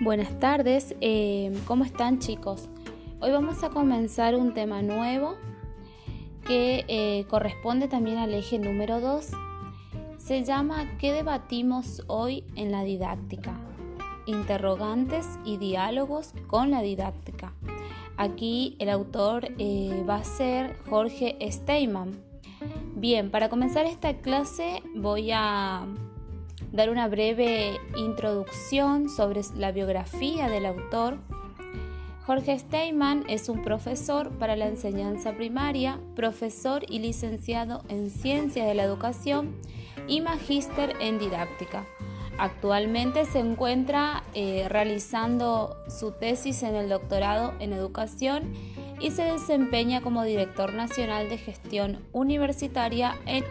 Buenas tardes, eh, ¿cómo están chicos? Hoy vamos a comenzar un tema nuevo que eh, corresponde también al eje número 2. Se llama ¿Qué debatimos hoy en la didáctica? Interrogantes y diálogos con la didáctica. Aquí el autor eh, va a ser Jorge Steinman. Bien, para comenzar esta clase voy a dar una breve introducción sobre la biografía del autor. Jorge Steinman es un profesor para la enseñanza primaria, profesor y licenciado en Ciencias de la Educación y magíster en didáctica. Actualmente se encuentra eh, realizando su tesis en el doctorado en educación y se desempeña como director nacional de gestión universitaria en